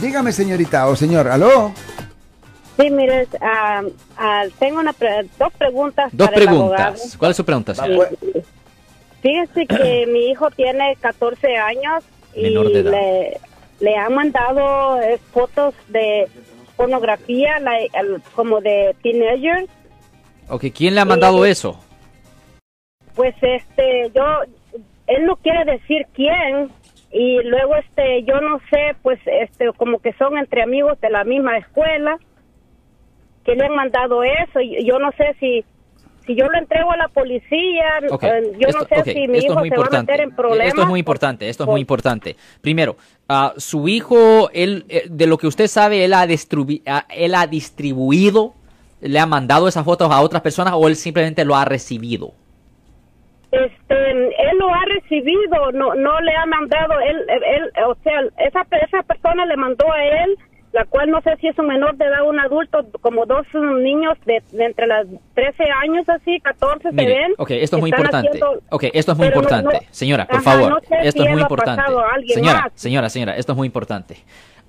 Dígame, señorita o señor, ¿aló? Sí, mire, ah, ah, tengo una pre- dos preguntas. Dos para el abogado. preguntas. ¿Cuál es su pregunta, Va, señora? pues, Fíjese que mi hijo tiene 14 años y Menor de edad. le, le han mandado eh, fotos de pornografía like, el- como de teenagers. Ok, ¿quién le ha mandado eso? Pues este, yo, él no quiere decir quién y luego este, yo no sé, pues este, como que son entre amigos de la misma escuela que le han mandado eso. y Yo no sé si si yo lo entrego a la policía, eh, yo esto- no sé si mi esto hijo se va a meter en problemas. Esto es muy importante, esto es muy importante. Primero, ah, su hijo, él, eh, de lo que usted sabe, él ha, ah, él ha distribuido, le ha mandado esas fotos a otras personas o él simplemente lo ha recibido. Este, él lo ha recibido, no no le ha mandado, él, él, o sea, esa, esa persona le mandó a él, la cual no sé si es un menor de edad o un adulto, como dos niños de, de entre las 13 años, así, 14 se ven. ok, esto es muy importante. haciendo- Ok, esto es muy no- importante. no- señora, por Ajá, favor, no sé esto si es muy importante. Señora, más. señora, señora, esto es muy importante.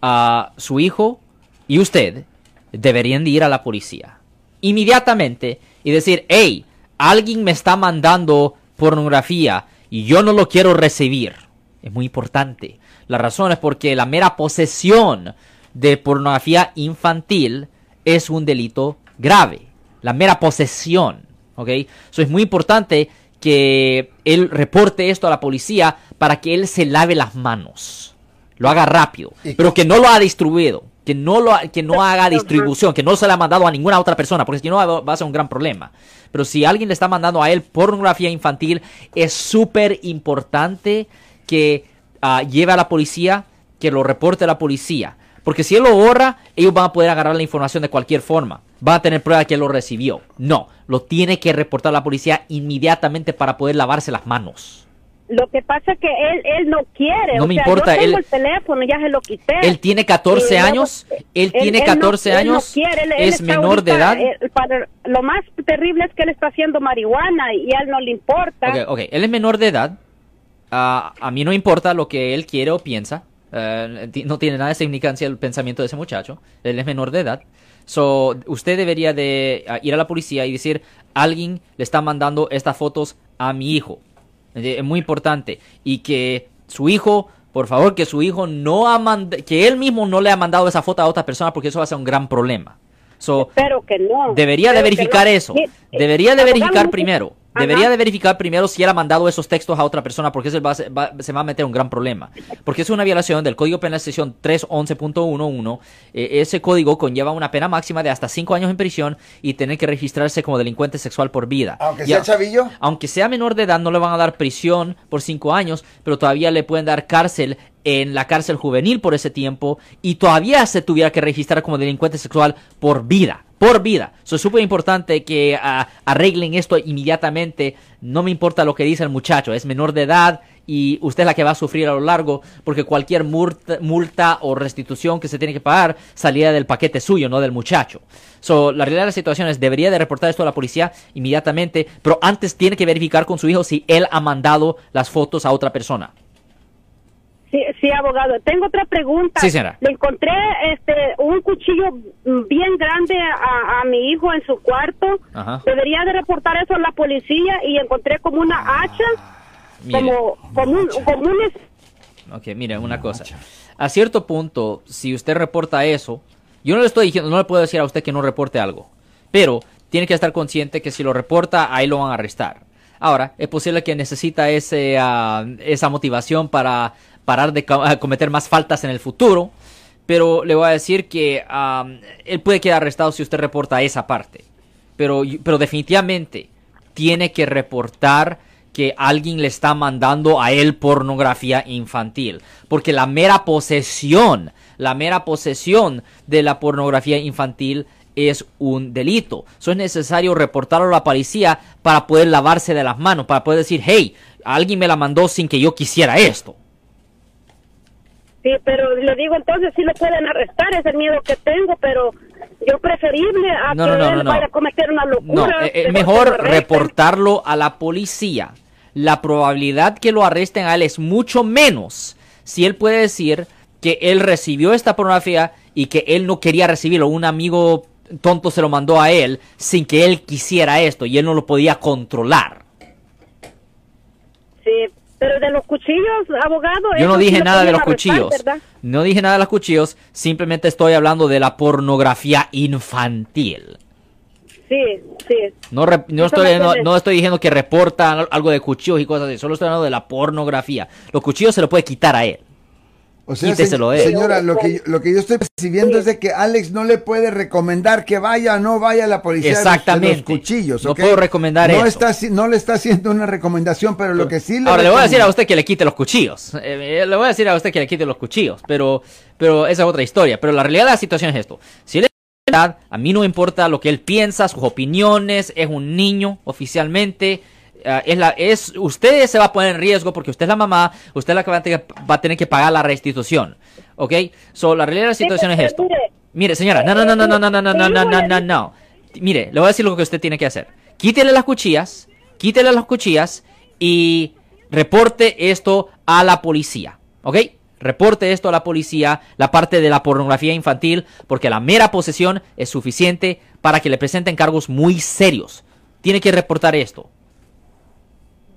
Ah, su hijo y usted deberían de ir a la policía inmediatamente y decir, hey, alguien me está mandando pornografía y yo no lo quiero recibir. Es muy importante. La razón es porque la mera posesión de pornografía infantil es un delito grave. La mera posesión. ¿Ok? Eso es muy importante que él reporte esto a la policía para que él se lave las manos. Lo haga rápido. ¿Y Pero que no lo ha distribuido. Que no, lo, que no haga distribución. Que no se le ha mandado a ninguna otra persona. Porque si no va va a ser un gran problema. Pero si alguien le está mandando a él pornografía infantil, es súper importante que ah, lleve a la policía, que lo reporte a la policía. Porque si él lo borra, ellos van a poder agarrar la información de cualquier forma. Van a tener prueba de que él lo recibió. No, lo tiene que reportar a la policía inmediatamente para poder lavarse las manos. Lo que pasa es que él, él no quiere. No o me sea, importa, Yo tengo él- el teléfono, ya se lo quité. Él tiene 14 Y luego, años, él tiene no- 14 él no años, quiere, él- él es menor de ahorita, edad. eh, para- lo más terrible es que él está haciendo marihuana y a él no le importa. Ok, ok, él es menor de edad. Ah, a mí no importa lo que él quiere o piensa. Ti- no tiene nada de significancia el pensamiento de ese muchacho. Él es menor de edad. So, usted debería de ir a la policía y decir, alguien le está mandando estas fotos a mi hijo. Es muy importante. Y que su hijo, por favor, que su hijo no ha mandado, que él mismo no le ha mandado esa foto a otra persona porque eso va a ser un gran problema. So, Espero que no. Debería de Espero verificar no. eso. Eh, Debería de verificar primero. Ajá. Debería de verificar primero si él ha mandado esos textos a otra persona porque eso va a ser- va- se va a meter en un gran problema. Porque es una violación del Código Penal sección 311.11. Eh, ese código conlleva una pena máxima de hasta 5 años en prisión y tener que registrarse como delincuente sexual por vida. Aunque sea chavillo. aunque sea menor de edad, no le van a dar prisión por cinco años, pero todavía le pueden dar cárcel en la cárcel juvenil por ese tiempo y todavía se tuviera que registrar como delincuente sexual por vida. Por vida. Eso es súper importante que ah, arreglen esto inmediatamente. No me importa lo que dice el muchacho, es menor de edad y usted es la que va a sufrir a lo largo porque cualquier multa, o restitución que se tiene que pagar salía del paquete suyo, no del muchacho. So, la realidad de la situación es, debería de reportar esto a la policía inmediatamente, pero antes tiene que verificar con su hijo si él ha mandado las fotos a otra persona. Sí, sí, abogado. Tengo otra pregunta. Sí, señora. Le encontré este un cuchillo bien grande a, a mi hijo en su cuarto. Ajá. Debería de reportar eso a la policía y encontré como una hacha, Mire. como como un, como un es- Ok, mire, una cosa. A cierto punto, si usted reporta eso, yo no le estoy diciendo, no le puedo decir a usted que no reporte algo, pero tiene que estar consciente que si lo reporta, ahí lo van a arrestar. Ahora, es posible que necesita ese, ah, esa motivación para parar de ah, cometer más faltas en el futuro, pero le voy a decir que ah, él puede quedar arrestado si usted reporta esa parte. Pero, pero definitivamente tiene que reportar que alguien le está mandando a él pornografía infantil. Porque la mera posesión, la mera posesión de la pornografía infantil es un delito. Eso es necesario reportarlo a la policía para poder lavarse de las manos, para poder decir, hey, alguien me la mandó sin que yo quisiera esto. Sí, pero le digo entonces sí lo pueden arrestar, es el miedo que tengo, pero yo preferible a No, que no, no, él no, no. vaya a cometer una locura. eh, eh, mejor reportarlo a la policía. La probabilidad que lo arresten a él es mucho menos si él puede decir que él recibió esta pornografía y que él no quería recibirlo. Un amigo tonto se lo mandó a él sin que él quisiera esto y él no lo podía controlar. Sí, pero de los cuchillos, abogado. Yo no dije nada de los arrestar, cuchillos. ¿verdad? No dije nada de los cuchillos, simplemente estoy hablando de la pornografía infantil. Sí, sí. No, re- no, estoy, no, no estoy diciendo que reportan algo de cuchillos y cosas así, solo estoy hablando de la pornografía. Los cuchillos se lo puede quitar a él. O sea, Quíteselo se- señora, lo que, yo- lo que yo estoy percibiendo es de que Alex no le puede recomendar que vaya o no vaya a la policía los- de Exactamente. los cuchillos. No ¿ok? puedo recomendar no eso. Está, no le está haciendo una recomendación, pero lo que sí le Ahora le voy a decir a usted que le quite los cuchillos. Eh, eh, le voy a decir a usted que le quite los cuchillos, pero, pero esa es otra historia. Pero la realidad de la situación es esto. Si él es verdad, a mí no me importa lo que él piensa, sus opiniones, es un niño oficialmente. Eh, es la, es, usted se va a poner en riesgo porque usted es la mamá, usted es la que va a tener, va a tener que pagar la restitución. ¿Ok? So, la realidad de la situación es esto. mire. Señora, no, no, no, no, no, no, no, no, no, no, no, no, no. Mire, le voy a decir lo que usted tiene que hacer. Quítele las cuchillas, quítele las cuchillas y reporte esto a la policía, ¿ok? Reporte esto a la policía, la parte de la pornografía infantil, porque la mera posesión es suficiente para que le presenten cargos muy serios. Tiene que reportar esto.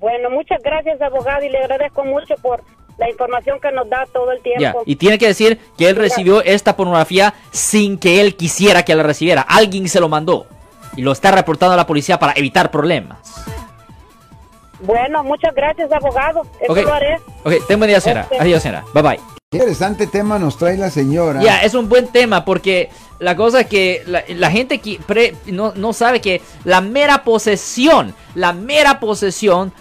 Bueno, muchas gracias, abogado, y le agradezco mucho por la información que nos da todo el tiempo. Ya, Y tiene que decir que él recibió esta pornografía sin que él quisiera que la recibiera. Alguien se lo mandó. Y lo está reportando a la policía para evitar problemas. Bueno, muchas gracias, abogado. Eso Ok, lo haré. ok, ten buen día, señora. Ok. Adiós, señora. Bye bye. Qué interesante tema nos trae la señora. Ya, es un buen tema porque la cosa es que la, la gente que pre- no, no sabe que la mera posesión, la mera posesión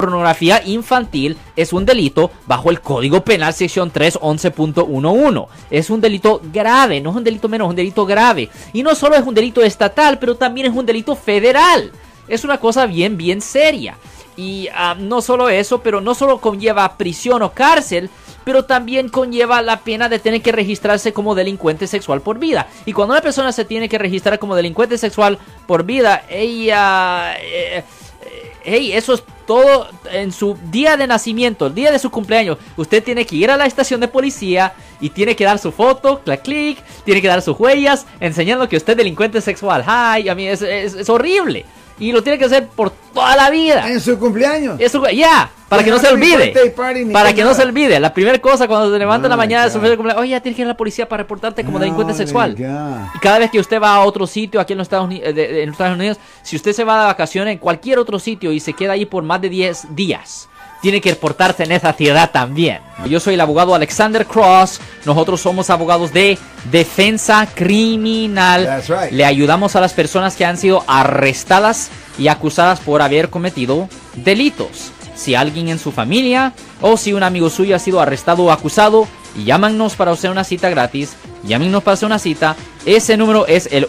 pornografía infantil es un delito bajo el Código Penal sección 311.11. Es un delito grave, no es un delito menos, es un delito grave. Y no solo es un delito estatal, pero también es un delito federal. Es una cosa bien, bien seria. Y ah, no solo eso, pero no solo conlleva prisión o cárcel, pero también conlleva la pena de tener que registrarse como delincuente sexual por vida. Y cuando una persona se tiene que registrar como delincuente sexual por vida, ella... eh, eh, hey, eso es todo en su día de nacimiento, el día de su cumpleaños. Usted tiene que ir a la estación de policía y tiene que dar su foto, clic, clic, tiene que dar sus huellas, enseñando que usted es delincuente sexual. Ay, a mí es- es horrible. Y lo tiene que hacer por toda la vida. En su cumpleaños. Eso, ya, para que no se olvide. party, Para que no se olvide. La primera cosa cuando se levanta en la Oh, mañana de su cumpleaños, oye, ya tienes que ir a la policía para reportarte como delincuente Oh, sexual. Y cada vez que usted va a otro sitio aquí en los Estados Unidos, en los Estados Unidos, si usted se va de vacaciones en cualquier otro sitio y se queda ahí por más de 10 días, tiene que reportarse en esa ciudad también. Yo soy el abogado Alexander Cross. Nosotros somos abogados de defensa criminal. Right. Le ayudamos a las personas que han sido arrestadas y acusadas por haber cometido delitos. Si alguien en su familia o si un amigo suyo ha sido arrestado o acusado, llámanos para hacer una cita gratis. Llámenos para hacer una cita. Ese número es el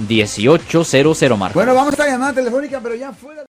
1-800-530-1800, Marcos. Bueno, vamos a llamada telefónica, pero ya fuera.